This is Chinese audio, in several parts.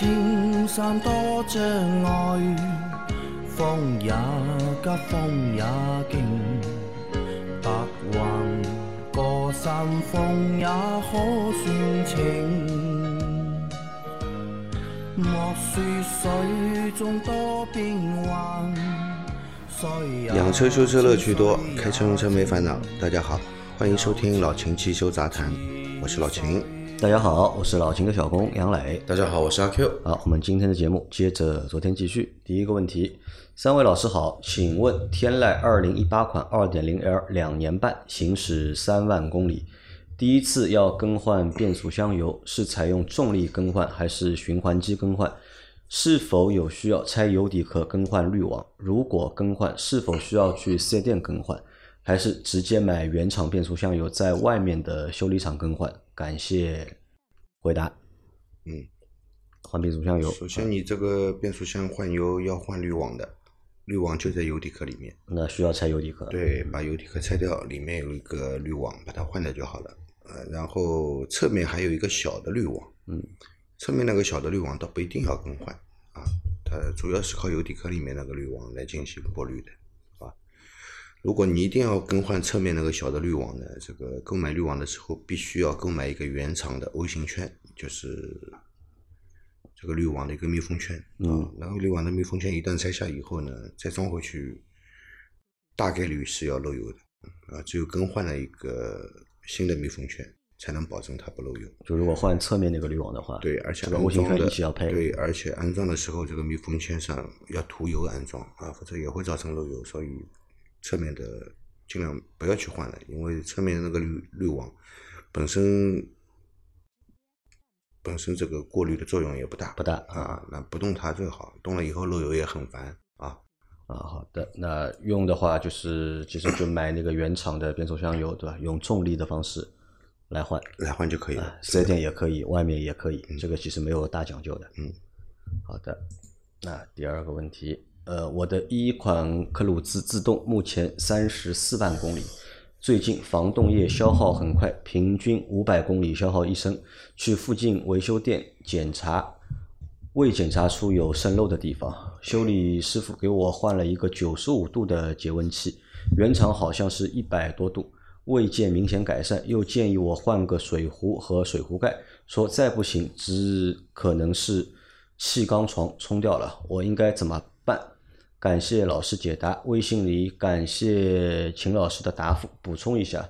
莫说青山多障碍，风也急，风也劲，白云过山峰也可算情。莫说水中多变幻，水也养车修车乐趣多，开车用车没烦恼。大家好，欢迎收听老秦汽修杂谈，我是老秦。大家好，我是老秦的小工杨磊。大家好，我是阿 Q。好，我们今天的节目接着昨天继续。第一个问题，三位老师好，请问天籁二零一八款二点零 L 两年半，行驶三万公里，第一次要更换变速箱油，是采用重力更换还是循环机更换？是否有需要拆油底壳更换滤网？如果更换，是否需要去四 S 店更换，还是直接买原厂变速箱油在外面的修理厂更换？感谢回答。嗯，换变速箱油，首先你这个变速箱换油要换滤网的，滤网就在油底壳里面。那需要拆油底壳。对，把油底壳拆掉，里面有一个滤网，把它换掉就好了。呃，然后侧面还有一个小的滤网，嗯，侧面那个小的滤网倒不一定要更换啊，它主要是靠油底壳里面那个滤网来进行过滤的，啊。如果你一定要更换侧面那个小的滤网呢，这个购买滤网的时候必须要购买一个原厂的 O 型圈，就是这个滤网的一个密封圈，啊，然后滤网的密封圈一旦拆下以后呢，再装回去，大概率是要漏油的，啊，只有更换了一个新的密封圈，才能保证它不漏油。就如果换侧面那个滤网的话，对，而且这个 O 型圈安装的要配。对，而且安装的时候这个密封圈上要涂油安装啊，否则也会造成漏油。所以侧面的尽量不要去换了，因为侧面那个滤滤网本身本身这个过滤的作用也不大，不大啊，那不动它最好，动了以后漏油也很烦啊。啊，好的，那用的话就是其实就买那个原厂的变速箱油，对吧？用重力的方式来换，来换就可以了。四 S 店也可以，外面也可以，这个其实没有大讲究的。嗯，好的。那第二个问题，呃，我的一款科鲁兹自动目前三十四万公里，最近防冻液消耗很快，平均五百公里消耗一升，去附近维修店检查。未检查出有渗漏的地方，修理师傅给我换了一个九十五度的节温器，原厂好像是一百多度，未见明显改善，又建议我换个水壶和水壶盖，说再不行只可能是气缸床冲掉了，我应该怎么？感谢老师解答，微信里感谢秦老师的答复，补充一下。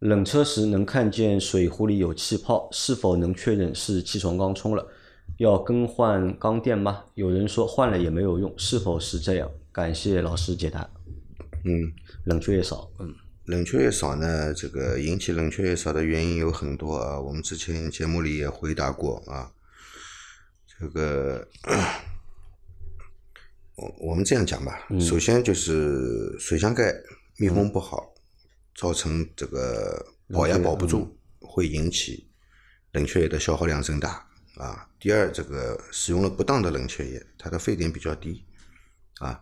冷车时能看见水壶里有气泡，是否能确认是气床缸充了？要更换缸垫吗？有人说换了也没有用，是否是这样？感谢老师解答。嗯，冷却液少，嗯，冷却液少呢，这个引起冷却液少的原因有很多啊。我们之前节目里也回答过啊。这个，我我们这样讲吧，首先就是水箱盖密封不好，造成这个保压保不住，会引起冷却液的消耗量增大啊。第二，这个使用了不当的冷却液，它的沸点比较低啊，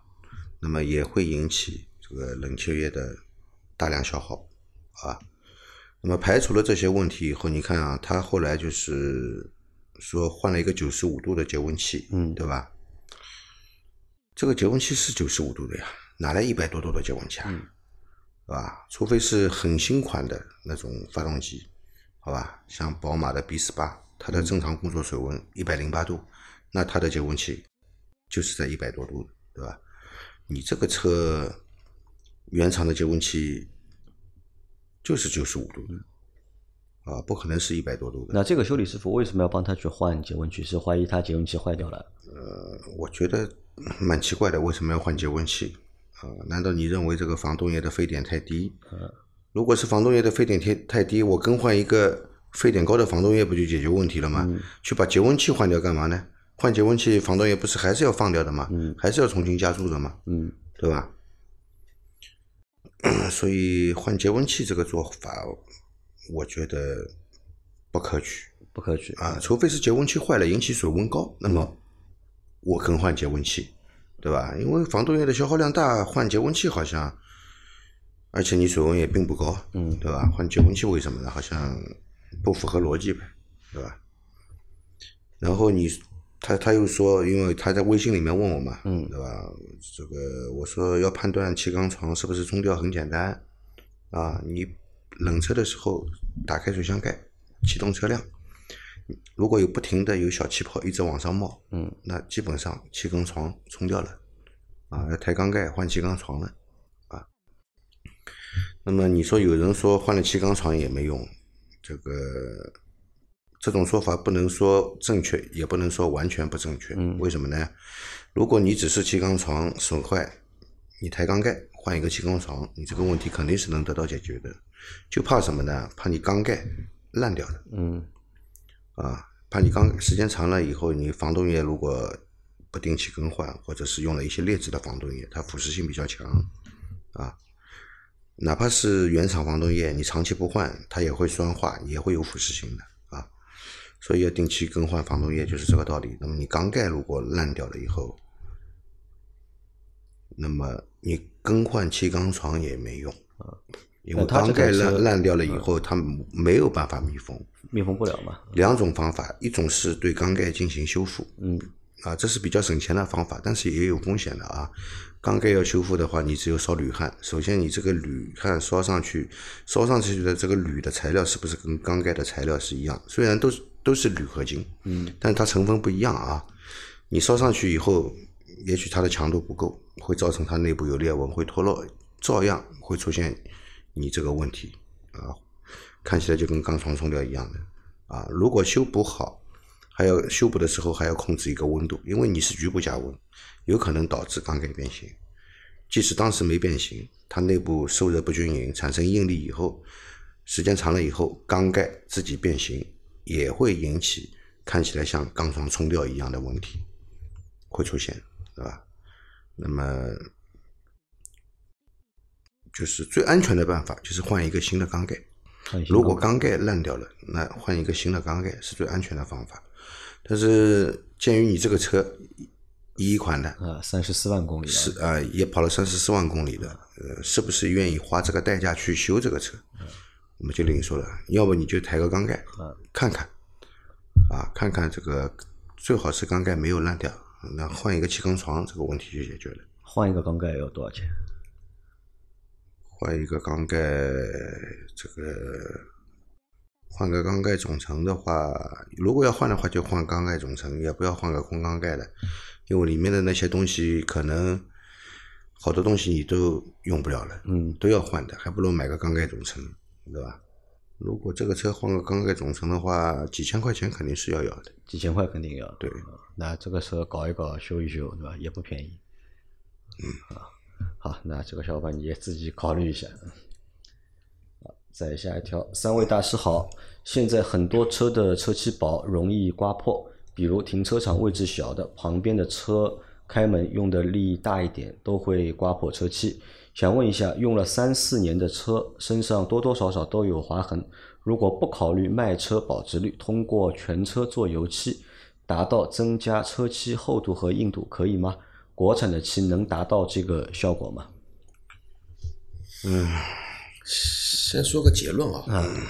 那么也会引起这个冷却液的大量消耗啊。那么排除了这些问题以后，你看啊，他后来就是说换了一个九十五度的节温器，嗯对吧？这个节温器是九十五度的呀，哪来一百多度的节温器啊？是吧？除非是很新款的那种发动机，好吧？像宝马的 B 四八，它的正常工作水温一百零八度，那它的节温器就是在一百多度，对吧？你这个车原厂的节温器就是九十五度的，啊，不可能是一百多度的。那这个修理师傅为什么要帮他去换节温器？是怀疑他节温器坏掉了？呃我觉得蛮奇怪的，为什么要换节温器？啊、难道你认为这个防冻液的沸点太低？如果是防冻液的沸点太太低，我更换一个沸点高的防冻液不就解决问题了吗？去把节温器换掉干嘛呢？换节温器，防冻液不是还是要放掉的吗？还是要重新加注的吗？嗯，对吧？所以换节温器这个做法，我觉得不可取。不可取。啊，除非是节温器坏了引起水温高，那么我更换节温器，对吧？因为防冻液的消耗量大，换节温器好像，而且你水温也并不高，嗯对吧？换节温器为什么呢？好像不符合逻辑呗，对吧？然后你他他又说，因为他在微信里面问我嘛，嗯对吧？这个我说要判断气缸床是不是冲掉很简单啊，你冷车的时候打开水箱盖，启动车辆，如果有不停的有小气泡一直往上冒，嗯，那基本上气缸床冲掉了，啊，要抬缸盖换气缸床了，啊。那么你说有人说换了气缸床也没用，这个这种说法不能说正确，也不能说完全不正确。嗯为什么呢？如果你只是气缸床损坏，你抬缸盖换一个气缸床，你这个问题肯定是能得到解决的。就怕什么呢？怕你缸盖烂掉了。嗯啊，怕你缸时间长了以后，你防冻液如果不定期更换，或者是用了一些劣质的防冻液，它腐蚀性比较强，啊，哪怕是原厂防冻液，你长期不换，它也会酸化，也会有腐蚀性的啊，所以要定期更换防冻液，就是这个道理。那么你缸盖如果烂掉了以后，那么你更换气缸床也没用，因为缸盖烂烂掉了以后，它没有办法密封。密封不了嘛，两种方法，一种是对缸盖进行修复，嗯啊，这是比较省钱的方法，但是也有风险的啊。缸盖要修复的话，你只有烧铝焊。首先，你这个铝焊烧上去，烧上去的这个铝的材料是不是跟缸盖的材料是一样？虽然都是都是铝合金，嗯，但它成分不一样啊。你烧上去以后，也许它的强度不够，会造成它内部有裂纹，会脱落，照样会出现你这个问题啊。看起来就跟钢床冲掉一样的啊。如果修补好，还要修补的时候还要控制一个温度，因为你是局部加温，有可能导致缸盖变形。即使当时没变形，它内部受热不均匀，产生应力以后，时间长了以后，缸盖自己变形，也会引起看起来像钢床冲掉一样的问题，会出现，对吧？那么就是最安全的办法就是换一个新的缸盖。如果缸缸盖烂掉了，那换一个新的缸盖是最安全的方法。但是鉴于你这个车一一款的，啊三十四万公里，是啊、也跑了三十四万公里的，呃，是不是愿意花这个代价去修这个车？我们就另说了，要不你就抬个缸盖，看看，啊，看看这个最好是缸盖没有烂掉，那换一个气缸床，这个问题就解决了。换一个缸盖要多少钱？换一个缸盖，这个换个缸盖总成的话，如果要换的话，就换缸盖总成，也不要换个空缸盖的，因为里面的那些东西可能好多东西你都用不了了，嗯都要换的，还不如买个缸盖总成，对吧？如果这个车换个缸盖总成的话，几千块钱肯定是要要的。几千块肯定要。对，那这个车搞一搞修一修，对吧？也不便宜。嗯啊，好，那这个小伙伴你也自己考虑一下。好，再下一条，三位大师好。现在很多车的车漆薄，容易刮破，比如停车场位置小的，旁边的车开门用的力大一点，都会刮破车漆。想问一下，用了三四年的车，身上多多少少都有划痕。如果不考虑卖车保值率，通过全车做油漆，达到增加车漆厚度和硬度，可以吗？国产的漆能达到这个效果吗？嗯先说个结论啊，嗯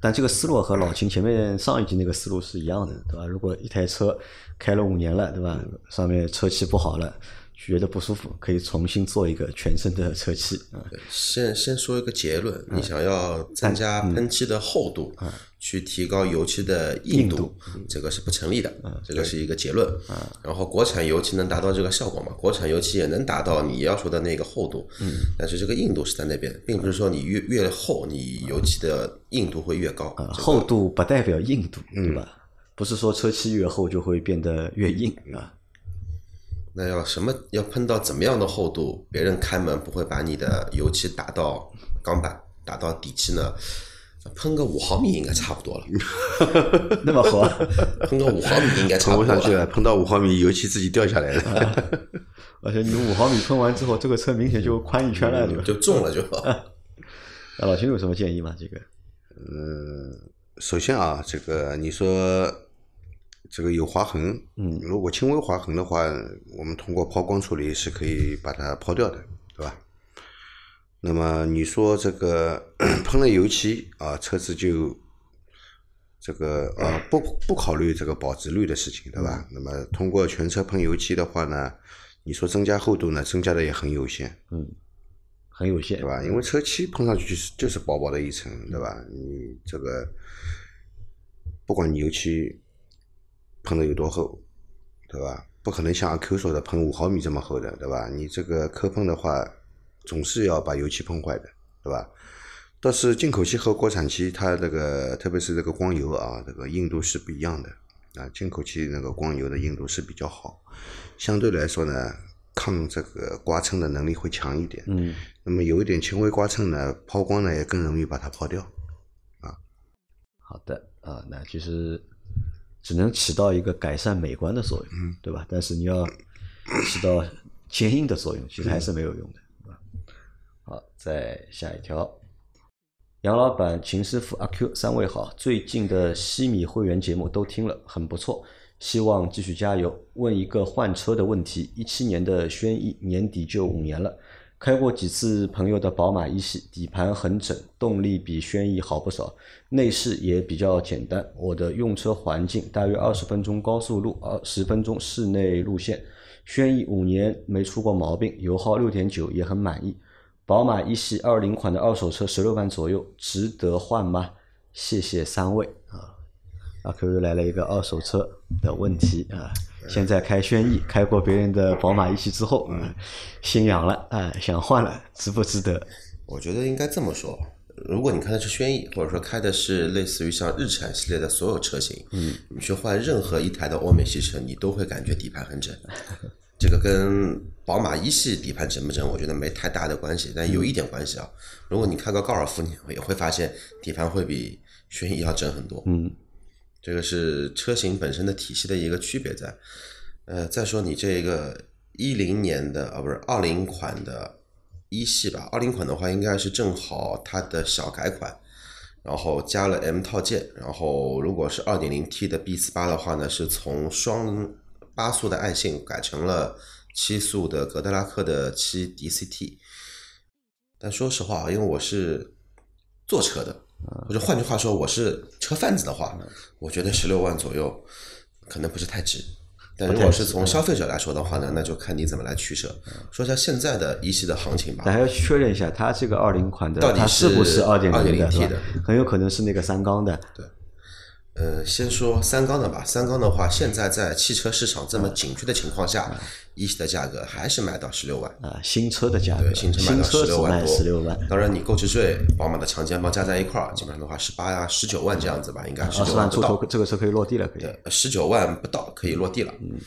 但这个思路和老秦前面上一集那个思路是一样的，对吧？如果一台车开了五年了，对吧？上面车漆不好了，觉得不舒服，可以重新做一个全身的车漆啊。先先说一个结论，你想要增加喷漆的厚度，去提高油漆的硬度，这个是不成立的，这个是一个结论。然后国产油漆能达到这个效果吗？国产油漆也能达到你要说的那个厚度，但是这个硬度是在那边，并不是说你越越厚，你油漆的硬度会越高。厚度不代表硬度，对吧？不是说车漆越厚就会变得越硬啊。那要什么要喷到怎么样的厚度，别人开门不会把你的油漆打到钢板、打到底漆呢？喷个五毫米应该差不多了，那么厚啊，喷个五毫米应该差喷不多了。不上去了，喷到五毫米油漆自己掉下来了。而且你五毫米喷完之后，这个车明显就宽一圈了，对吧？就重了就。那老秦有什么建议吗？这个嗯首先啊，这个你说这个有划痕，嗯，如果轻微划痕的话，我们通过抛光处理是可以把它抛掉的？那么你说这个 喷了油漆啊，车子就这个呃不不考虑这个保值率的事情，对吧？那么通过全车喷油漆的话呢，你说增加厚度呢，增加的也很有限，嗯，很有限，对吧？因为车漆喷上去就是就是薄薄的一层，对吧？你这个不管你油漆喷的有多厚，对吧？不可能像阿 Q 说的喷五毫米这么厚的，对吧？你这个磕碰的话，总是要把油漆碰坏的，对吧？但是进口漆和国产漆，它这个特别是这个光油啊，这个硬度是不一样的啊。进口漆那个光油的硬度是比较好，相对来说呢，抗这个刮蹭的能力会强一点。嗯，那么有一点轻微刮蹭呢，抛光呢也更容易把它抛掉。啊好的啊，那其实只能起到一个改善美观的作用，嗯对吧？但是你要起到坚硬的作用，其实还是没有用的？好，再下一条。杨老板、秦师傅、阿 Q 三位好，最近的西米会员节目都听了，很不错，希望继续加油。问一个换车的问题：一七年的轩逸年底就五年了，开过几次朋友的宝马一系，底盘很整，动力比轩逸好不少，内饰也比较简单。我的用车环境大约二十分钟高速路，二十分钟室内路线。轩逸五年没出过毛病，油耗六点九也很满意。宝马一系二零款的二手车十六万左右，值得换吗？谢谢三位啊！阿 Q 又来了一个二手车的问题啊！现在开轩逸，开过别人的宝马一系之后，啊，心痒了啊，想换了，值不值得？我觉得应该这么说，如果你开的是轩逸，或者说开的是类似于像日产系列的所有车型，嗯，你去换任何一台的欧美系车，你都会感觉底盘很整。这个跟宝马一系底盘整不整，我觉得没太大的关系，但有一点关系啊。如果你开个高尔夫，你也会发现底盘会比轩逸要整很多。嗯，这个是车型本身的体系的一个区别在。呃，再说你这个一零年的啊，不是二零款的一系吧？二零款的话，应该是正好它的小改款，然后加了 M 套件。然后如果是二点零 T 的 B 四八的话呢，是从双八速的爱信改成了七速的格德拉克的七 DCT。但说实话，因为我是坐车的，或者换句话说，我是车贩子的话，我觉得十六万左右可能不是太值。但如果是从消费者来说的话呢，那就看你怎么来取舍。说一下现在的一系的行情吧。但还要确认一下，它这个二零款的，到底它是不是二点零 2.0T 的？很有可能是那个三缸的。呃，先说三缸的吧。三缸的话，现在在汽车市场这么紧缺的情况下，一系的价格还是卖到十六万。啊，新车的价格，对，新车卖到十六万多，十六万，当然，你购置税、宝马的强奸包加在一块儿，基本上的话十八呀、十九万这样子吧，应该十九万出头，九万不到，这个车可以落地了，可以。十九万不到可以落地了。嗯。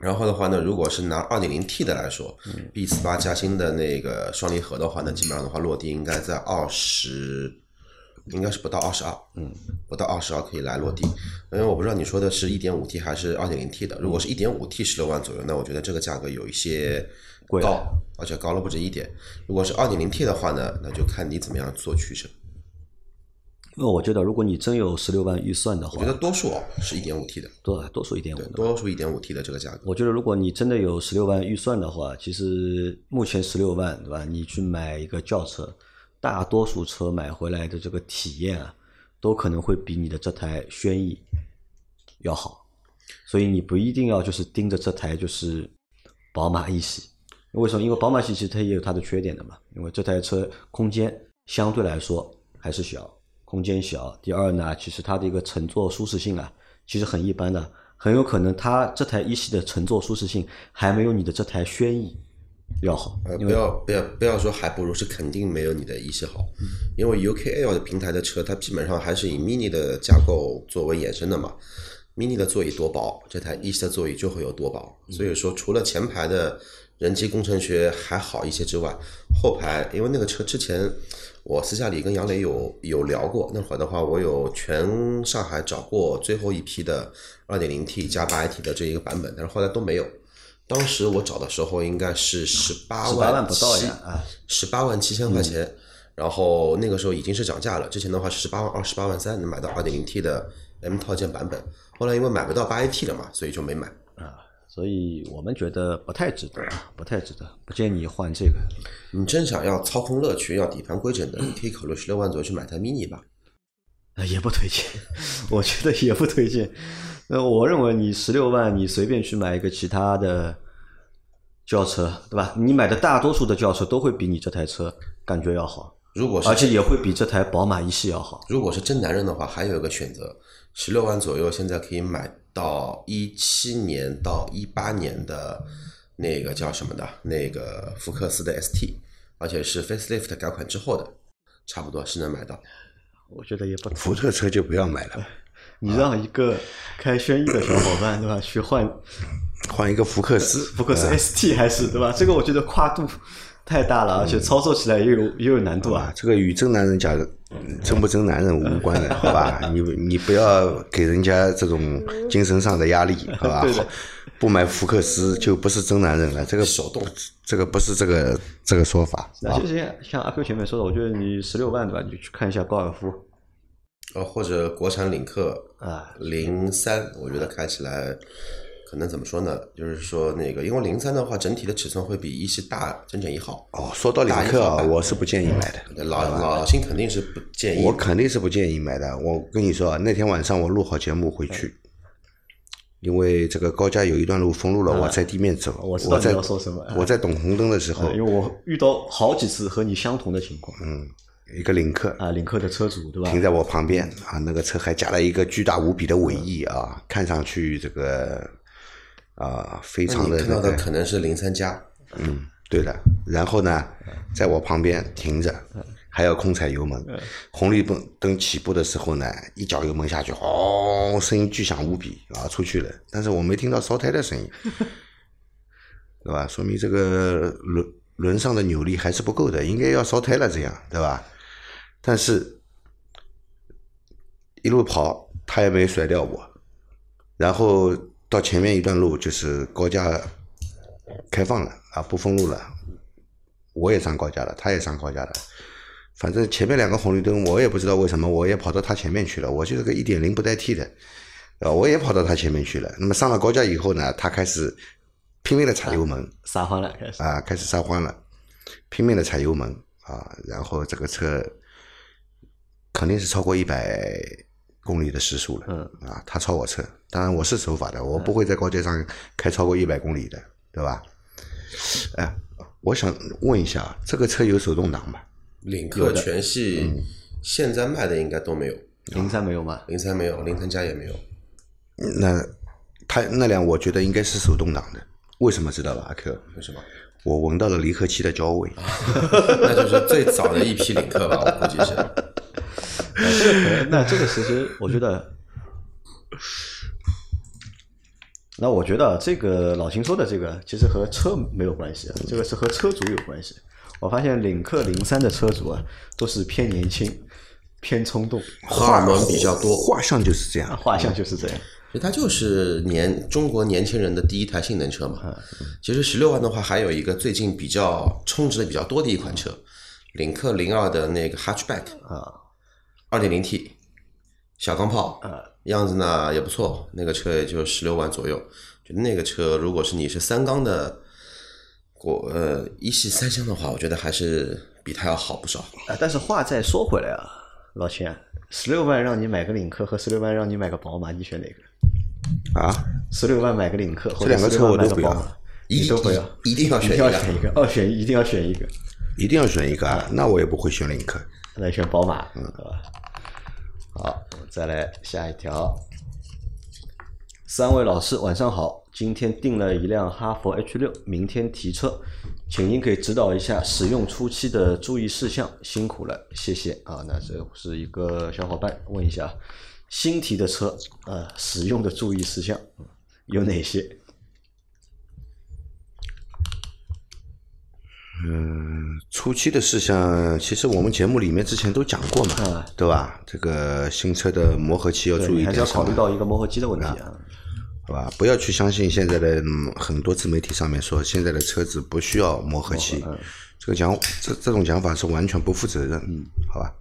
然后的话呢，如果是拿二点零 T 的来说，B 四八加新的那个双离合的话呢，基本上的话落地应该在二十，应该是不到二十二，嗯，不到二十二可以来落地。因为我不知道你说的是一点五 T 还是二点零 T 的，如果是一点五 T 十六万左右，那我觉得这个价格有一些高，而且高了不止一点。如果是二点零 T 的话呢，那就看你怎么样做取舍。因为我觉得，如果你真有十六万预算的话我觉，得多数哦是一点五 T 的，多多数一点五。多数一点五 T 的这个价格。我觉得，如果你真的有十六万预算的话，其实目前十六万，对吧？你去买一个轿车，大多数车买回来的这个体验啊，都可能会比你的这台轩逸要好。所以你不一定要就是盯着这台就是宝马一系，为什么？因为宝马系其实它也有它的缺点的嘛。因为这台车空间相对来说还是小，空间小。第二呢，其实它的一个乘坐舒适性啊，其实很一般的，很有可能它这台一系的乘坐舒适性还没有你的这台轩逸要好。呃，不要不要不要说还不如，是肯定没有你的一系好，因为 UKL 的平台的车，它基本上还是以 Mini 的架构作为衍生的嘛。Mini 的座椅多薄，这台一系的座椅就会有多薄。所以说，除了前排的人机工程学还好一些之外，后排因为那个车之前我私下里跟杨磊有有聊过，那会儿的话，我有全上海找过最后一批的 2.0T 加 8AT 的这一个版本，但是后来都没有。当时我找的时候应该是十八18万不到呀啊！十八万七千块钱。然后那个时候已经是涨价了，之前的话是十八万二、十八万三能买到二点零 T 的 M 套件版本，后来因为买不到八 AT 了嘛，所以就没买。啊，所以我们觉得不太值得，啊，不太值得，不建议换这个。你真想要操控乐趣，要底盘规整的，你可以考虑十六万左右去买台 mini 吧。呃也不推荐，我觉得也不推荐。呃，我认为你十六万，你随便去买一个其他的轿车，对吧？你买的大多数的轿车都会比你这台车感觉要好，如果是而且也会比这台宝马一系要好。如果是真男人的话，还有一个选择，十六万左右，现在可以买到一七年到一八年的那个叫什么的，那个福克斯的 ST，而且是 facelift 改款之后的，差不多是能买到。我觉得也不福特车就不要买了，你让一个开轩逸的小伙伴，对吧，去换换一个福克斯。福克斯 ST 还是对吧？这个我觉得跨度太大了，而且操作起来也有也有难度啊。这个与真男人讲真不真男人无关的，好吧？你你不要给人家这种精神上的压力，好吧？对不买福克斯就不是真男人了，这个手动，这个不是这个这个说法啊那就。是像像阿 Q 前面说的，我觉得你十六万对吧？你就去看一下高尔夫呃，或者国产领克啊，零三，我觉得开起来可能怎么说呢？就是说那个，因为零三的话，整体的尺寸会比一系大整整一号。哦，说到领克啊，我是不建议买的。老老新肯定是不建议。我肯定是不建议买的。我跟你说啊，那天晚上我录好节目回去，因为这个高架有一段路封路了，我在地面走。我知道你在要说什么我在等红灯的时候因，为我遇到好几次和你相同的情况嗯一个领克啊，领克的车主对吧？停在我旁边啊，那个车还加了一个巨大无比的尾翼啊，看上去这个啊非常的你看到那个的可能是零三加，嗯，对的。然后呢，在我旁边停着，还要空踩油门。红绿灯灯起步的时候呢，一脚油门下去，哦，声音巨响无比啊，出去了。但是我没听到烧胎的声音，对吧？说明这个轮轮上的扭力还是不够的，应该要烧胎了，这样对吧？但是一路跑，他也没甩掉我。然后到前面一段路就是高架开放了啊，不封路了，我也上高架了，他也上高架了。反正前面两个红绿灯，我也不知道为什么，我也跑到他前面去了。我就是个一点零不带 T 的，啊，我也跑到他前面去了。那么上了高架以后呢，他开始拼命的踩油门，撒欢了开始。啊，开始撒欢了，拼命的踩油门啊，然后这个车肯定是超过一百公里的时速了，嗯啊，他超我车，当然我是守法的，我不会在高架上开超过一百公里的，对吧？哎，我想问一下，这个车有手动挡吗？领克全系现在卖的应该都没有，零三没有吗？零三没有，零三加也没有。那他那辆我觉得应该是手动挡的，为什么知道吧，阿 Q？为什么？我闻到了离合器的焦味。那就是最早的一批领克吧，我估计是。那这个其实我觉得，那我觉得这个老秦说的这个其实和车没有关系啊，这个是和车主有关系。我发现领克零三的车主啊，都是偏年轻、偏冲动，荷尔蒙比较多，画像就是这样。画像就是这样。其实它就是年中国年轻人的第一台性能车嘛。其实十六万的话，还有一个最近比较充值的比较多的一款车，领克零二的那个 Hatchback 啊，二点零 T 小钢炮啊，样子呢也不错，那个车也就十六万左右。就那个车，如果是你是三缸的国呃一系三厢的话，我觉得还是比它要好不少。啊，但是话再说回来啊，老秦啊，十六万让你买个领克和十六万让你买个宝马，你选哪个？啊，十六万买个领克，或者这两个车16万我都不要买个宝马，一你都不要，一定要选一个二选一，一定要选一个，一定要选一个啊，那我也不会选领克。来选宝马，嗯，对吧？好，再来下一条。三位老师晚上好，今天订了一辆哈弗 H 六，明天提车，请您给指导一下使用初期的注意事项，辛苦了，谢谢啊。那这是一个小伙伴问一下，新提的车，呃，使用的注意事项有哪些？初期的事项，其实我们节目里面之前都讲过嘛，嗯对吧？这个新车的磨合期要注意对，还是要点什么，考虑到一个磨合期的问题啊。好吧？不要去相信现在的、嗯、很多自媒体上面说现在的车子不需要磨合期，这个讲这这种讲法是完全不负责任，嗯，好吧？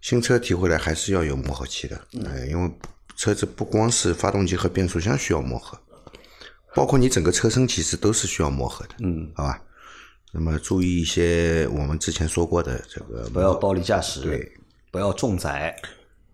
新车提回来还是要有磨合期的，嗯、因为车子不光是发动机和变速箱需要磨合，包括你整个车身其实都是需要磨合的，嗯，好吧？那么注意一些我们之前说过的这个不要暴力驾驶，对，不要重载，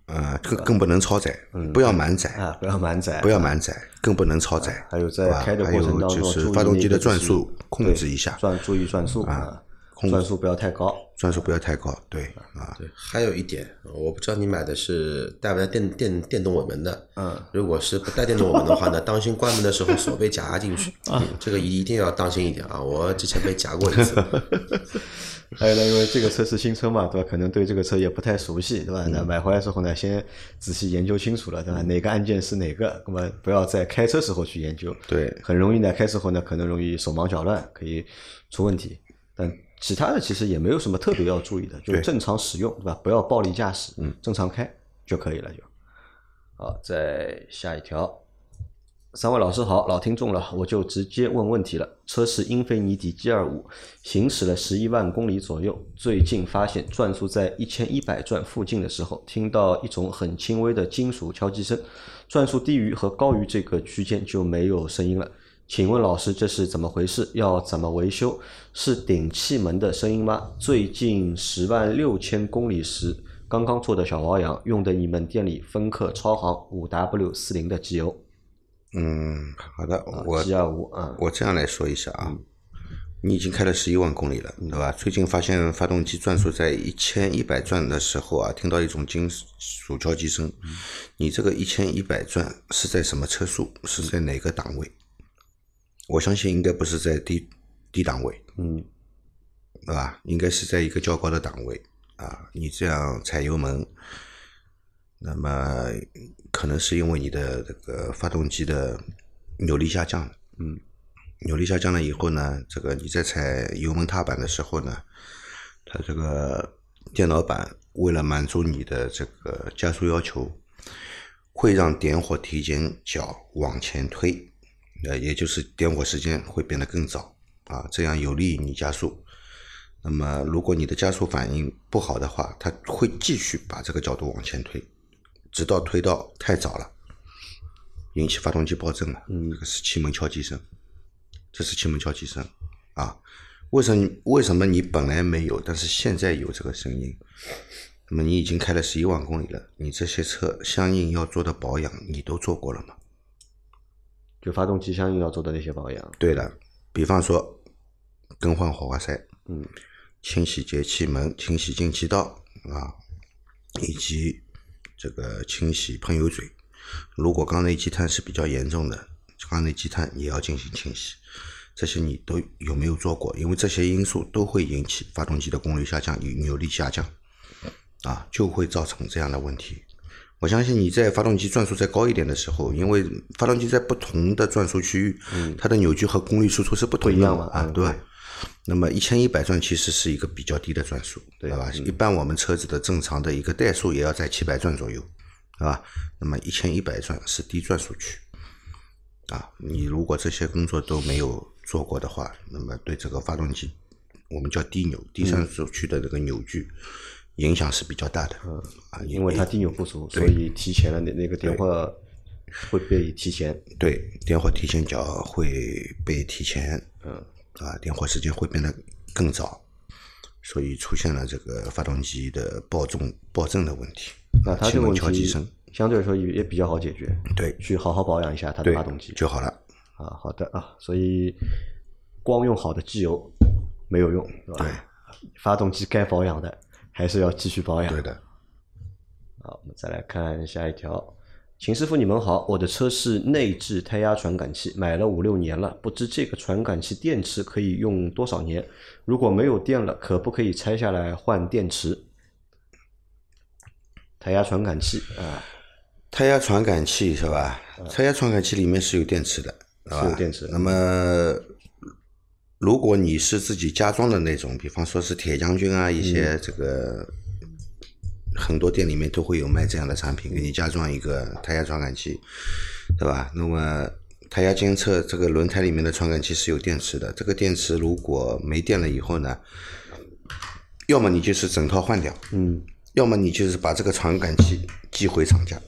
呃，更更不能超载，不要满载，啊，不要满载，不要满载，更不能超载。还有在开的还有就过程当中，就是发动机的转速控制一下，转注意转速啊，转速不要太高。转速不要太高。对啊，对，还有一点，我不知道你买的是带不带电电电动尾门的。嗯，如果是不带电动尾门的话呢，当心关门的时候手被夹进去。啊，这个一定要当心一点啊！我之前被夹过一次。还有呢，因为这个车是新车嘛，对吧？可能对这个车也不太熟悉，对吧？那买回来之后呢，先仔细研究清楚了，对吧？哪个按键是哪个？那么不要在开车时候去研究，对很容易呢，开车后呢可能容易手忙脚乱，可以出问题。但其他的其实也没有什么特别要注意的，就是正常使用，对吧？不要暴力驾驶，嗯，正常开就可以了，就。好，再下一条。三位老师好，老听众了，我就直接问问题了。车是英菲尼迪 G 二五，行驶了十一万公里左右，最近发现转速在一千一百转附近的时候，听到一种很轻微的金属敲击声，转速低于和高于这个区间就没有声音了。请问老师，这是怎么回事？要怎么维修？是顶气门的声音吗？最近十万六千公里时刚刚做的小保养，用的你们店里芬克超航五 W 四零的机油。嗯，好的，我 G 二五啊，我这样来说一下啊，你已经开了十一万公里了，对吧？最近发现发动机转速在一千一百转的时候啊，听到一种金属敲击声。你这个一千一百转是在什么车速？是在哪个档位？我相信应该不是在低低档位，嗯，对吧？应该是在一个较高的档位啊。你这样踩油门，那么可能是因为你的这个发动机的扭力下降了，嗯，扭力下降了以后呢，这个你在踩油门踏板的时候呢，它这个电脑板为了满足你的这个加速要求，会让点火提前脚往前推，呃，也就是点火时间会变得更早啊，这样有利于你加速。那么，如果你的加速反应不好的话，它会继续把这个角度往前推，直到推到太早了，引起发动机爆震了。嗯，这个是气门敲击声，这是气门敲击声啊。为什么为什么你本来没有，但是现在有这个声音？那么你已经开了十一万公里了，你这些车相应要做的保养，你都做过了吗？就发动机相应要做的那些保养。对的，比方说更换火花塞，嗯，清洗节气门、清洗进气道啊，以及这个清洗喷油嘴。如果缸内积碳是比较严重的，缸内积碳也要进行清洗。这些你都有没有做过？因为这些因素都会引起发动机的功率下降与、扭力下降，啊，就会造成这样的问题。我相信你在发动机转速再高一点的时候，因为发动机在不同的转速区域，它的扭矩和功率输出是不同样嘛啊，嗯对吧？那么一千一百转其实是一个比较低的转速，对吧？一般我们车子的正常的一个怠速也要在七百转左右，对吧？那么一千一百转是低转速区，啊，你如果这些工作都没有做过的话，那么对这个发动机，我们叫低扭、低转速区的这个扭矩影响是比较大的，啊，因为它低扭不足，所以提前了那那个点火会被提前。对，点火提前角会被提前，嗯，啊，点火时间会变得更早，所以出现了这个发动机的爆重、爆震的问题。那它这个问题，相对来说也也比较好解决，对去好好保养一下它的发动机就好了。啊。好的啊，所以光用好的机油没有用，对吧？对发动机该保养的还是要继续保养。对的，好，我们再来看下一条。秦师傅，你们好，我的车是内置胎压传感器，买了五六年了，不知这个传感器电池可以用多少年？如果没有电了，可不可以拆下来换电池？胎压传感器啊，胎压传感器是吧？胎压传感器里面是有电池的，是吧有电池那么，如果你是自己加装的那种，比方说是铁将军啊，一嗯些这个、很多店里面都会有卖这样的产品，给你加装一个胎压传感器，对吧？那么胎压监测这个轮胎里面的传感器是有电池的，这个电池如果没电了以后呢，要么你就是整套换掉，嗯，要么你就是把这个传感器寄回厂家。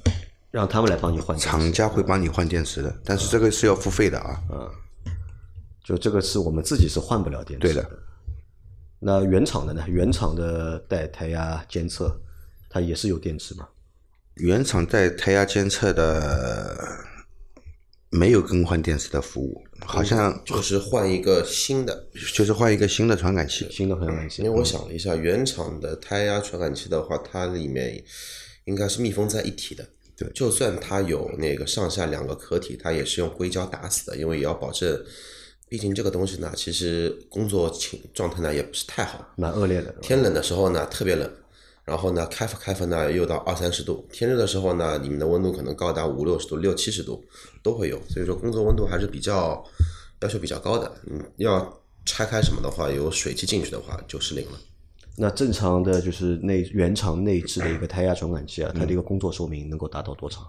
让他们来帮你换。厂家会帮你换电池的，但是这个是要付费的啊。就这个是我们自己是换不了电池对的。那原厂的呢？原厂的带胎压监测，它也是有电池嘛？原厂带胎压监测的没有更换电池的服务，好像就是换一个新的。就是换一个新的传感器。新的传感器因为我想了一下，原厂的胎压传感器的话，它里面应该是密封在一体的。对就算它有那个上下两个壳体，它也是用硅胶打死的，因为也要保证，毕竟这个东西呢，其实工作情状态呢也不是太好。蛮恶劣的。天冷的时候呢特别冷，然后呢开发开发呢又到二三十度，天热的时候呢，你们的温度可能高达五六十度、六七十度都会有，所以说工作温度还是比较要求比较高的。嗯，要拆开什么的话，有水汽进去的话就失灵了。那正常的就是内原厂内置的一个胎压传感器啊，它的一个工作寿命能够达到多长？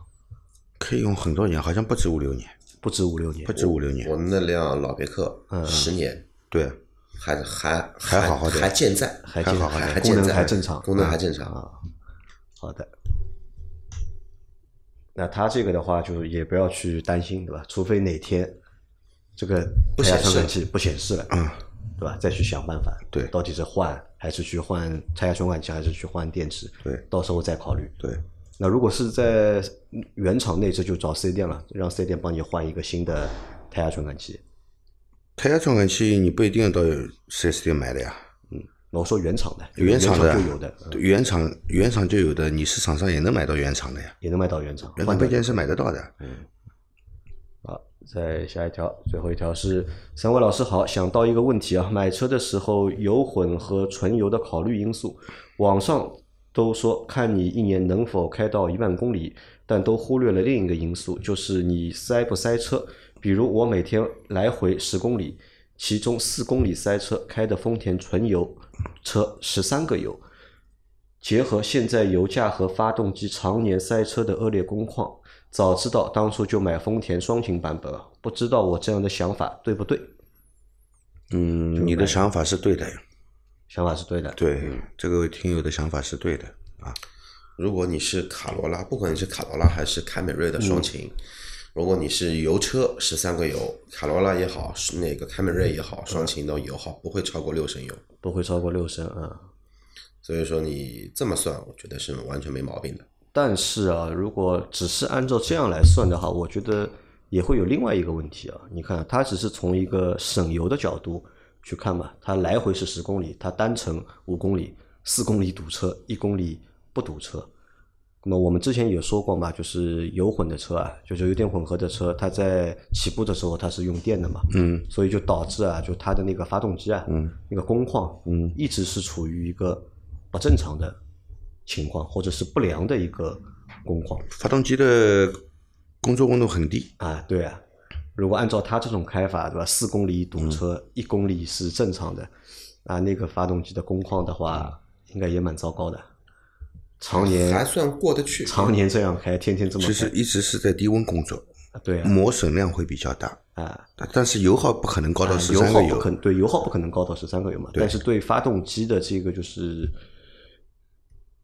可以用很多年，好像不止五六年，不止五六年不。止五六年。我那辆老别克嗯十年对，还还还好好的还健在，还健还好还功能健在，还正常功能还正常。啊。好的，那它这个的话，就也不要去担心，对吧？除非哪天这个不显示传感器不显示了，嗯，对吧？再去想办法，对到底是换还是去换胎压传感器，还是去换电池？对，到时候再考虑。对，那如果是在原厂内置，就找四 S 店了，让四 S 店帮你换一个新的胎压传感器。胎压传感器你不一定要到四 S 店买的呀，嗯我说原厂的，原厂厂的就有的，原厂原厂就有的，你市场上也能买到原厂的呀，也能买到原厂。原厂配件是买得到的。嗯好，再下一条，最后一条是三位老师好，想到一个问题啊，买车的时候油混和纯油的考虑因素，网上都说看你一年能否开到一万公里，但都忽略了另一个因素，就是你塞不塞车。比如我每天来回十公里，其中四公里塞车，开的丰田纯油车十三个油，结合现在油价和发动机常年塞车的恶劣工况，早知道当初就买丰田双擎版本了。不知道我这样的想法对不对？嗯，你的想法是对的，想法是对的。对，这个听友的想法是对的啊。如果你是卡罗拉，不管你是卡罗拉还是凯美瑞的双擎，如果你是油车十三个油，卡罗拉也好，是那个凯美瑞也好，双擎的油耗不会超过六升油。不会超过六升啊、所以说你这么算，我觉得是完全没毛病的。但是啊，如果只是按照这样来算的话，我觉得也会有另外一个问题啊。你看，它只是从一个省油的角度去看嘛，它来回是十公里，它单程五公里，四公里堵车，一公里不堵车。那么我们之前也说过嘛，就是油混的车啊，就是油电混合的车，它在起步的时候它是用电的嘛，嗯，所以就导致啊，就它的那个发动机啊，嗯，那个工况，嗯，一直是处于一个不正常的情况，或者是不良的一个工况。发动机的工作温度很低，啊，对啊。如果按照它这种开法，对吧？四公里堵车，一、公里是正常的，啊，那个发动机的工况的话，应该也蛮糟糕的。常年还算过得去。常年这样开，天天这么开，其实一直是在低温工作，对啊，磨损量会比较大，啊，但但是油耗不可能高到十三个油，耗不可能对油耗不可能高到十三个油嘛，但是对发动机的这个就是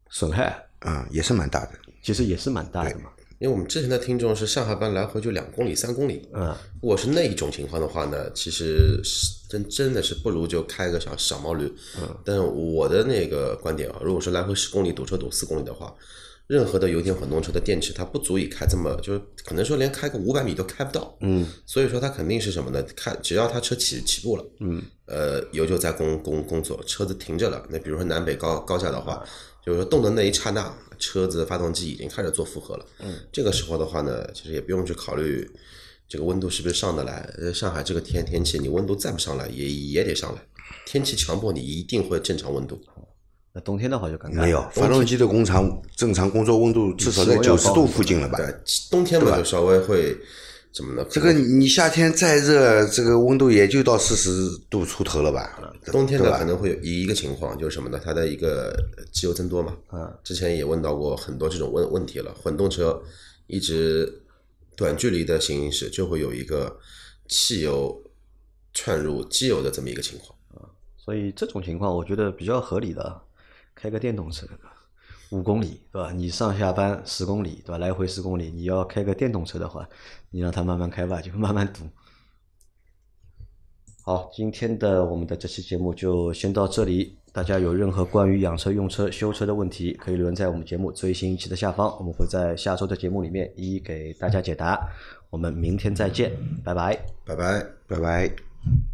损害，啊、也是蛮大的。其实也是蛮大的嘛。因为我们之前的听众是上下班来回就两公里、三公里，嗯，如果是那一种情况的话呢，其实是真真的是不如就开个小小毛驴。嗯，但我的那个观点啊，如果是来回十公里堵车堵四公里的话，任何的油电混动车的电池它不足以开这么，就是可能说连开个五百米都开不到。嗯，所以说它肯定是什么呢？开只要它车起起步了，嗯，呃，油就在工工工作，车子停着了。那比如说南北高高架的话，就是说动的那一刹那，车子发动机已经开始做负荷了。嗯，这个时候的话呢，其实也不用去考虑这个温度是不是上得来。呃，上海这个天天气，你温度再不上来也也得上来。天气强迫你一定会正常温度。那冬天的话就尴尬。没有，发动机的工厂正常工作温度至少在九十度附近了吧？对，冬天嘛就稍微会怎么呢？这个你夏天再热，这个温度也就到四十度出头了吧？冬天对吧呢可能会有一个情况，就是什么呢？它的一个机油增多嘛。嗯，之前也问到过很多这种问问题了。混动车一直短距离的行驶就会有一个汽油窜入机油的这么一个情况啊。所以这种情况我觉得比较合理的，开个电动车，五公里对吧？你上下班十公里对吧？来回十公里，你要开个电动车的话，你让它慢慢开吧，就慢慢堵。好，今天的我们的这期节目就先到这里，大家有任何关于养车、用车、修车的问题，可以留言在我们节目最新一期的下方，我们会在下周的节目里面一一给大家解答。我们明天再见，拜拜。拜拜。拜拜。